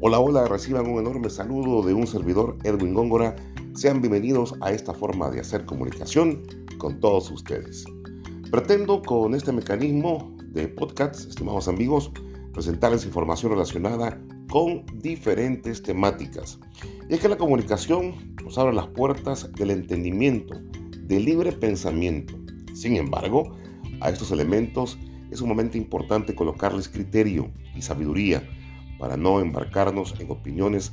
Hola, hola, reciban un enorme saludo de un servidor, Edwin Góngora. Sean bienvenidos a esta forma de hacer comunicación con todos ustedes. Pretendo con este mecanismo de podcast, estimados amigos, presentarles información relacionada con diferentes temáticas. Y es que la comunicación nos abre las puertas del entendimiento, del libre pensamiento. Sin embargo, a estos elementos es sumamente importante colocarles criterio y sabiduría para no embarcarnos en opiniones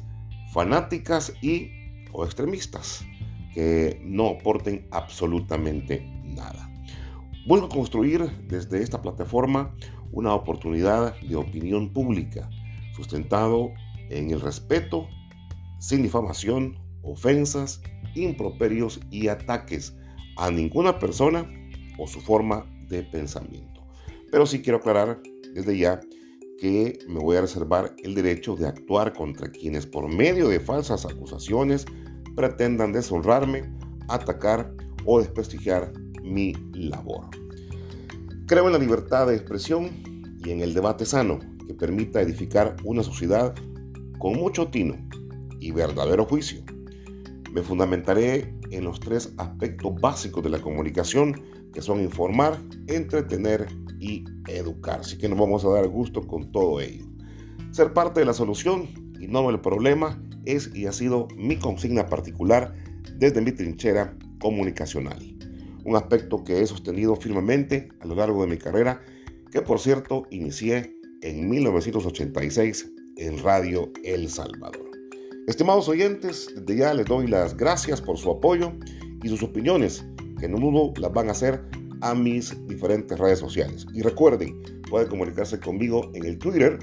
fanáticas y o extremistas que no aporten absolutamente nada. Busco construir desde esta plataforma una oportunidad de opinión pública sustentado en el respeto, sin difamación, ofensas, improperios y ataques a ninguna persona o su forma de pensamiento. Pero sí quiero aclarar desde ya que me voy a reservar el derecho de actuar contra quienes por medio de falsas acusaciones pretendan deshonrarme, atacar o desprestigiar mi labor. Creo en la libertad de expresión y en el debate sano que permita edificar una sociedad con mucho tino y verdadero juicio. Me fundamentaré en los tres aspectos básicos de la comunicación que son informar, entretener y educar. Así que nos vamos a dar gusto con todo ello. Ser parte de la solución y no el problema es y ha sido mi consigna particular desde mi trinchera comunicacional. Un aspecto que he sostenido firmemente a lo largo de mi carrera, que por cierto inicié en 1986 en Radio El Salvador. Estimados oyentes, desde ya les doy las gracias por su apoyo y sus opiniones, que no dudo las van a hacer a mis diferentes redes sociales. Y recuerden, pueden comunicarse conmigo en el Twitter,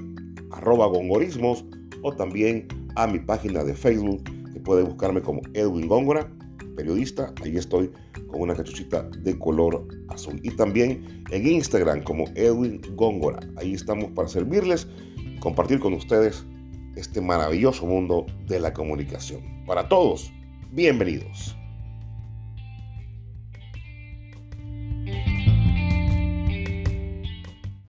arroba gongorismos, o también a mi página de Facebook, que puede buscarme como Edwin Góngora, periodista. Ahí estoy con una cachuchita de color azul. Y también en Instagram como Edwin Góngora. Ahí estamos para servirles, compartir con ustedes este maravilloso mundo de la comunicación. Para todos, bienvenidos.